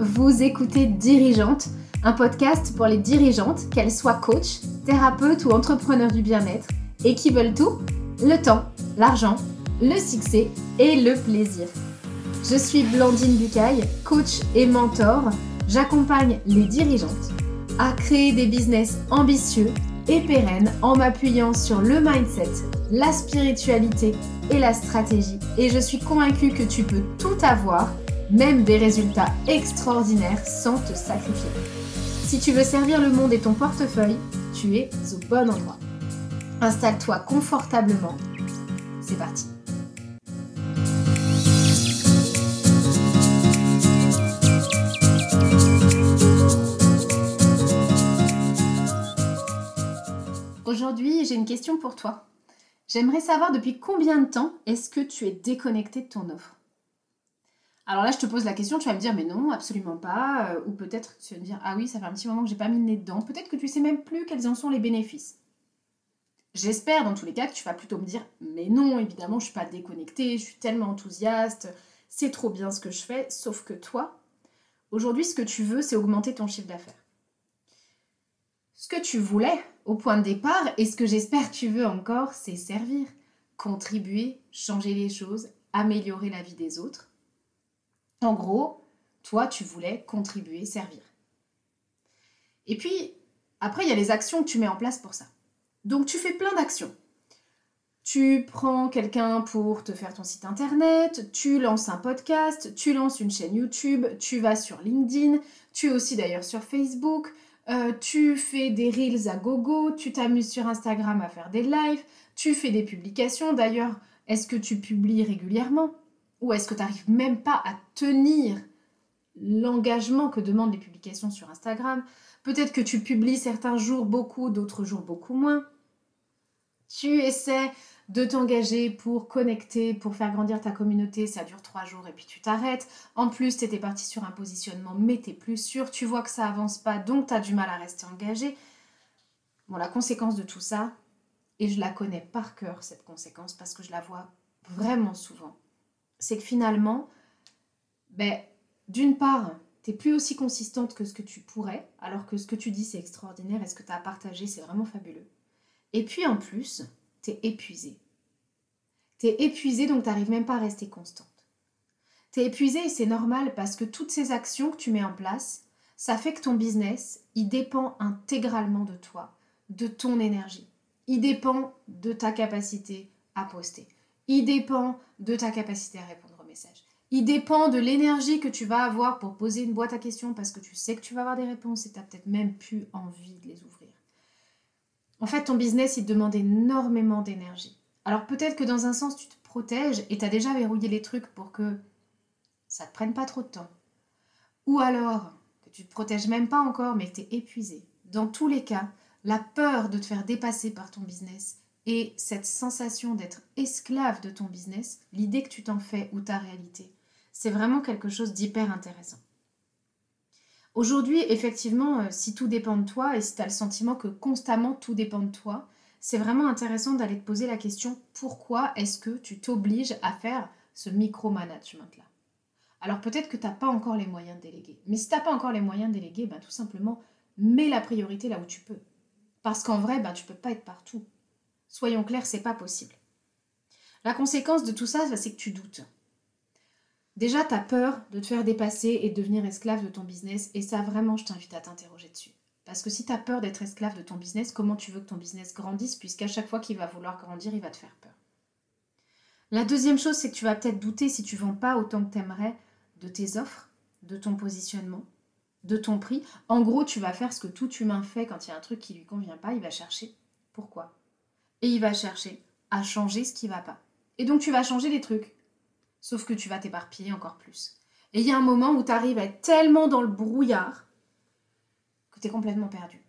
vous écoutez Dirigeante, un podcast pour les dirigeantes, qu'elles soient coach, thérapeutes ou entrepreneurs du bien-être, et qui veulent tout, le temps, l'argent, le succès et le plaisir. Je suis Blandine Bucaille, coach et mentor. J'accompagne les dirigeantes à créer des business ambitieux et pérennes en m'appuyant sur le mindset, la spiritualité et la stratégie. Et je suis convaincue que tu peux tout avoir même des résultats extraordinaires sans te sacrifier. Si tu veux servir le monde et ton portefeuille, tu es au bon endroit. Installe-toi confortablement. C'est parti. Aujourd'hui, j'ai une question pour toi. J'aimerais savoir depuis combien de temps est-ce que tu es déconnecté de ton offre? Alors là, je te pose la question, tu vas me dire, mais non, absolument pas. Euh, ou peut-être tu vas me dire, ah oui, ça fait un petit moment que j'ai pas mis le nez dedans. Peut-être que tu sais même plus quels en sont les bénéfices. J'espère dans tous les cas que tu vas plutôt me dire, mais non, évidemment, je suis pas déconnectée, je suis tellement enthousiaste, c'est trop bien ce que je fais. Sauf que toi, aujourd'hui, ce que tu veux, c'est augmenter ton chiffre d'affaires. Ce que tu voulais au point de départ, et ce que j'espère tu veux encore, c'est servir, contribuer, changer les choses, améliorer la vie des autres en gros, toi, tu voulais contribuer, servir. Et puis, après, il y a les actions que tu mets en place pour ça. Donc, tu fais plein d'actions. Tu prends quelqu'un pour te faire ton site internet, tu lances un podcast, tu lances une chaîne YouTube, tu vas sur LinkedIn, tu es aussi d'ailleurs sur Facebook, euh, tu fais des reels à gogo, tu t'amuses sur Instagram à faire des lives, tu fais des publications. D'ailleurs, est-ce que tu publies régulièrement? Ou est-ce que tu n'arrives même pas à tenir l'engagement que demandent les publications sur Instagram? Peut-être que tu publies certains jours beaucoup, d'autres jours beaucoup moins. Tu essaies de t'engager pour connecter, pour faire grandir ta communauté, ça dure trois jours et puis tu t'arrêtes. En plus, tu étais parti sur un positionnement, mais tu plus sûr, tu vois que ça avance pas, donc tu as du mal à rester engagé. Bon, la conséquence de tout ça, et je la connais par cœur, cette conséquence, parce que je la vois vraiment souvent, c'est que finalement, ben, d'une part, tu n'es plus aussi consistante que ce que tu pourrais, alors que ce que tu dis, c'est extraordinaire et ce que tu as à partager, c'est vraiment fabuleux. Et puis en plus, tu es épuisé. Tu es épuisé, donc tu n'arrives même pas à rester constante. Tu es épuisé et c'est normal parce que toutes ces actions que tu mets en place, ça fait que ton business, il dépend intégralement de toi, de ton énergie. Il dépend de ta capacité à poster. Il dépend de ta capacité à répondre aux messages. Il dépend de l'énergie que tu vas avoir pour poser une boîte à questions parce que tu sais que tu vas avoir des réponses et tu n'as peut-être même plus envie de les ouvrir. En fait, ton business, il demande énormément d'énergie. Alors peut-être que dans un sens, tu te protèges et tu as déjà verrouillé les trucs pour que ça ne te prenne pas trop de temps. Ou alors que tu ne te protèges même pas encore mais que tu es épuisé. Dans tous les cas, la peur de te faire dépasser par ton business, et cette sensation d'être esclave de ton business, l'idée que tu t'en fais ou ta réalité, c'est vraiment quelque chose d'hyper intéressant. Aujourd'hui, effectivement, euh, si tout dépend de toi et si tu as le sentiment que constamment tout dépend de toi, c'est vraiment intéressant d'aller te poser la question pourquoi est-ce que tu t'obliges à faire ce micromanagement-là? Alors peut-être que tu n'as pas encore les moyens de déléguer. Mais si tu n'as pas encore les moyens de déléguer, ben, tout simplement, mets la priorité là où tu peux. Parce qu'en vrai, ben, tu ne peux pas être partout. Soyons clairs, c'est pas possible. La conséquence de tout ça, c'est que tu doutes. Déjà, tu as peur de te faire dépasser et de devenir esclave de ton business, et ça, vraiment, je t'invite à t'interroger dessus. Parce que si tu as peur d'être esclave de ton business, comment tu veux que ton business grandisse, puisqu'à chaque fois qu'il va vouloir grandir, il va te faire peur? La deuxième chose, c'est que tu vas peut-être douter si tu vends pas autant que tu aimerais de tes offres, de ton positionnement, de ton prix. En gros, tu vas faire ce que tout humain fait quand il y a un truc qui lui convient pas, il va chercher pourquoi et il va chercher à changer ce qui va pas. Et donc tu vas changer les trucs. Sauf que tu vas t'éparpiller encore plus. Et il y a un moment où tu arrives à être tellement dans le brouillard que tu es complètement perdu.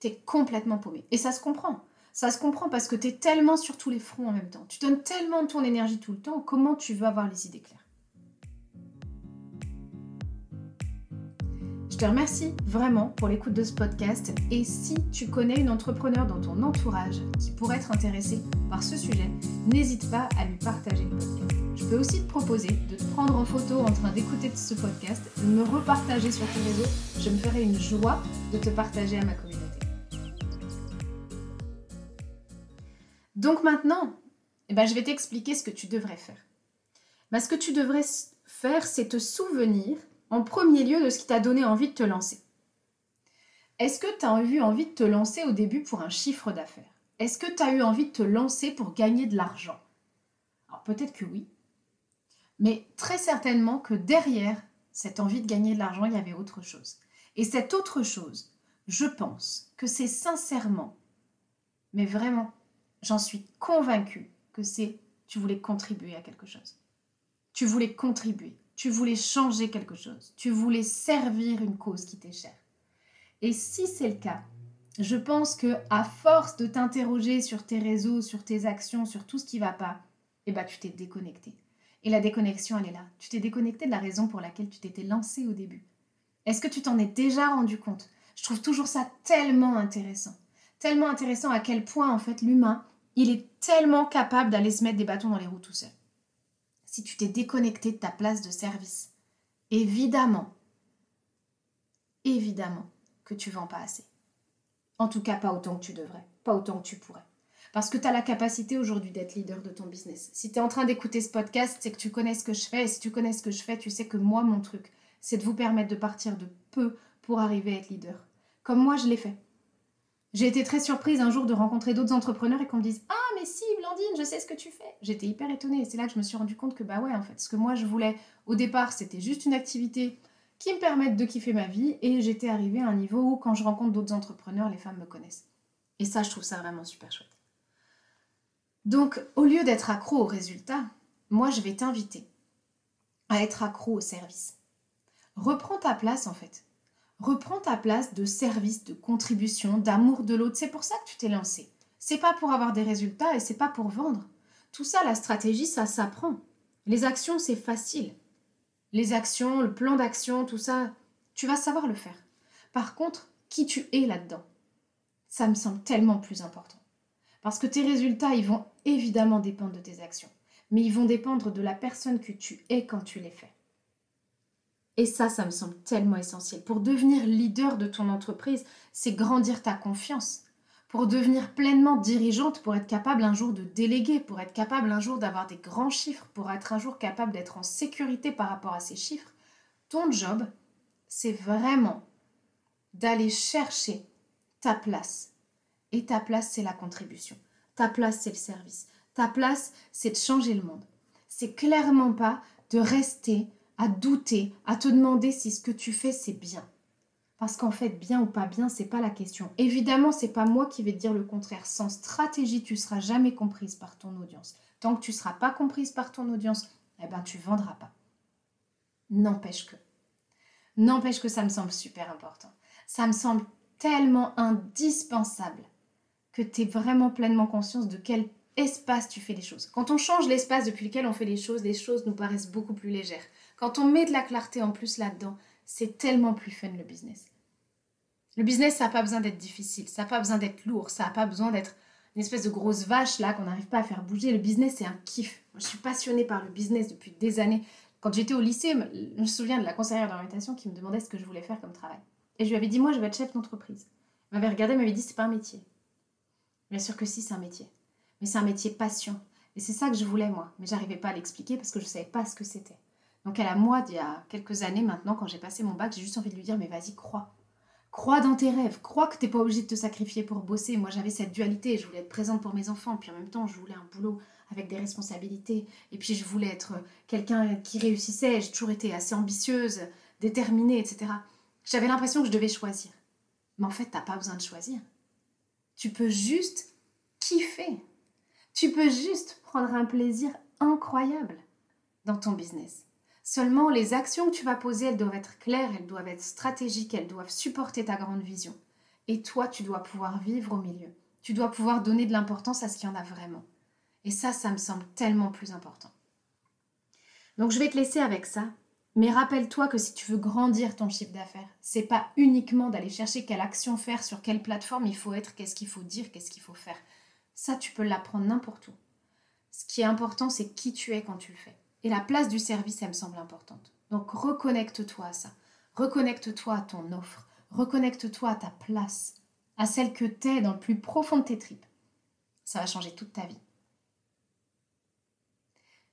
Tu es complètement paumé. Et ça se comprend. Ça se comprend parce que tu es tellement sur tous les fronts en même temps. Tu donnes tellement de ton énergie tout le temps. Comment tu veux avoir les idées claires? Te remercie vraiment pour l'écoute de ce podcast et si tu connais une entrepreneur dans ton entourage qui pourrait être intéressée par ce sujet, n'hésite pas à lui partager le podcast. Je peux aussi te proposer de te prendre en photo en train d'écouter ce podcast, de me repartager sur tes réseaux. Je me ferai une joie de te partager à ma communauté. Donc maintenant, eh ben, je vais t'expliquer ce que tu devrais faire. Ben, ce que tu devrais faire, c'est te souvenir en premier lieu de ce qui t'a donné envie de te lancer. Est-ce que tu as eu envie de te lancer au début pour un chiffre d'affaires? Est-ce que tu as eu envie de te lancer pour gagner de l'argent? Alors peut-être que oui, mais très certainement que derrière cette envie de gagner de l'argent, il y avait autre chose. Et cette autre chose, je pense que c'est sincèrement, mais vraiment, j'en suis convaincue que c'est tu voulais contribuer à quelque chose. Tu voulais contribuer tu voulais changer quelque chose, tu voulais servir une cause qui t'est chère. Et si c'est le cas, je pense que à force de t'interroger sur tes réseaux, sur tes actions, sur tout ce qui va pas, eh ben tu t'es déconnecté. Et la déconnexion, elle est là. Tu t'es déconnecté de la raison pour laquelle tu t'étais lancé au début. Est-ce que tu t'en es déjà rendu compte? Je trouve toujours ça tellement intéressant. Tellement intéressant à quel point, en fait, l'humain, il est tellement capable d'aller se mettre des bâtons dans les roues tout seul si tu t'es déconnecté de ta place de service. Évidemment, évidemment que tu vends pas assez. En tout cas, pas autant que tu devrais, pas autant que tu pourrais. Parce que tu as la capacité aujourd'hui d'être leader de ton business. Si tu es en train d'écouter ce podcast, c'est que tu connais ce que je fais. Et si tu connais ce que je fais, tu sais que moi, mon truc, c'est de vous permettre de partir de peu pour arriver à être leader. Comme moi, je l'ai fait. J'ai été très surprise un jour de rencontrer d'autres entrepreneurs et qu'on me dise Ah, mais si, Je sais ce que tu fais. J'étais hyper étonnée et c'est là que je me suis rendu compte que, bah ouais, en fait, ce que moi je voulais au départ, c'était juste une activité qui me permette de kiffer ma vie et j'étais arrivée à un niveau où, quand je rencontre d'autres entrepreneurs, les femmes me connaissent. Et ça, je trouve ça vraiment super chouette. Donc, au lieu d'être accro au résultat, moi, je vais t'inviter à être accro au service. Reprends ta place, en fait. Reprends ta place de service, de contribution, d'amour de l'autre. C'est pour ça que tu t'es lancé. C'est pas pour avoir des résultats et c'est pas pour vendre. Tout ça, la stratégie, ça s'apprend. Les actions, c'est facile. Les actions, le plan d'action, tout ça, tu vas savoir le faire. Par contre, qui tu es là-dedans, ça me semble tellement plus important. Parce que tes résultats, ils vont évidemment dépendre de tes actions, mais ils vont dépendre de la personne que tu es quand tu les fais. Et ça, ça me semble tellement essentiel. Pour devenir leader de ton entreprise, c'est grandir ta confiance. Pour devenir pleinement dirigeante, pour être capable un jour de déléguer, pour être capable un jour d'avoir des grands chiffres, pour être un jour capable d'être en sécurité par rapport à ces chiffres, ton job, c'est vraiment d'aller chercher ta place. Et ta place, c'est la contribution. Ta place, c'est le service. Ta place, c'est de changer le monde. C'est clairement pas de rester à douter, à te demander si ce que tu fais c'est bien. Parce qu'en fait, bien ou pas bien, c'est pas la question. Évidemment, c'est pas moi qui vais te dire le contraire. Sans stratégie, tu seras jamais comprise par ton audience. Tant que tu seras pas comprise par ton audience, eh ben tu vendras pas. N'empêche que. N'empêche que ça me semble super important. Ça me semble tellement indispensable que tu aies vraiment pleinement conscience de quel espace tu fais les choses. Quand on change l'espace depuis lequel on fait les choses, les choses nous paraissent beaucoup plus légères. Quand on met de la clarté en plus là-dedans, c'est tellement plus fun le business. Le business, ça n'a pas besoin d'être difficile, ça n'a pas besoin d'être lourd, ça n'a pas besoin d'être une espèce de grosse vache là qu'on n'arrive pas à faire bouger. Le business, c'est un kiff. Moi, je suis passionnée par le business depuis des années. Quand j'étais au lycée, je me souviens de la conseillère d'orientation qui me demandait ce que je voulais faire comme travail. Et je lui avais dit, moi, je vais être chef d'entreprise. Elle m'avait regardé, elle m'avait dit, c'est pas un métier. Bien sûr que si, c'est un métier. Mais c'est un métier passion. Et c'est ça que je voulais, moi. Mais j'arrivais pas à l'expliquer parce que je ne savais pas ce que c'était. Donc elle a moi, il y a quelques années maintenant, quand j'ai passé mon bac, j'ai juste envie de lui dire, mais vas-y, crois. Crois dans tes rêves, crois que tu n'es pas obligé de te sacrifier pour bosser. Moi j'avais cette dualité, je voulais être présente pour mes enfants, puis en même temps je voulais un boulot avec des responsabilités, et puis je voulais être quelqu'un qui réussissait, j'ai toujours été assez ambitieuse, déterminée, etc. J'avais l'impression que je devais choisir. Mais en fait, t'as pas besoin de choisir. Tu peux juste kiffer. Tu peux juste prendre un plaisir incroyable dans ton business. Seulement, les actions que tu vas poser, elles doivent être claires, elles doivent être stratégiques, elles doivent supporter ta grande vision. Et toi, tu dois pouvoir vivre au milieu. Tu dois pouvoir donner de l'importance à ce qu'il y en a vraiment. Et ça, ça me semble tellement plus important. Donc, je vais te laisser avec ça. Mais rappelle-toi que si tu veux grandir ton chiffre d'affaires, c'est pas uniquement d'aller chercher quelle action faire, sur quelle plateforme il faut être, qu'est-ce qu'il faut dire, qu'est-ce qu'il faut faire. Ça, tu peux l'apprendre n'importe où. Ce qui est important, c'est qui tu es quand tu le fais. Et la place du service, elle me semble importante. Donc reconnecte-toi à ça. Reconnecte-toi à ton offre. Reconnecte-toi à ta place, à celle que tu es dans le plus profond de tes tripes. Ça va changer toute ta vie.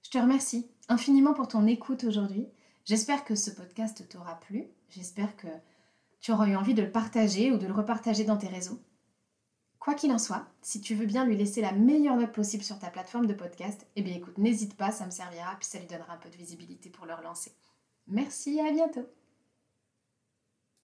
Je te remercie infiniment pour ton écoute aujourd'hui. J'espère que ce podcast t'aura plu. J'espère que tu auras eu envie de le partager ou de le repartager dans tes réseaux. Quoi qu'il en soit, si tu veux bien lui laisser la meilleure note possible sur ta plateforme de podcast, eh bien écoute, n'hésite pas, ça me servira, puis ça lui donnera un peu de visibilité pour le relancer. Merci et à bientôt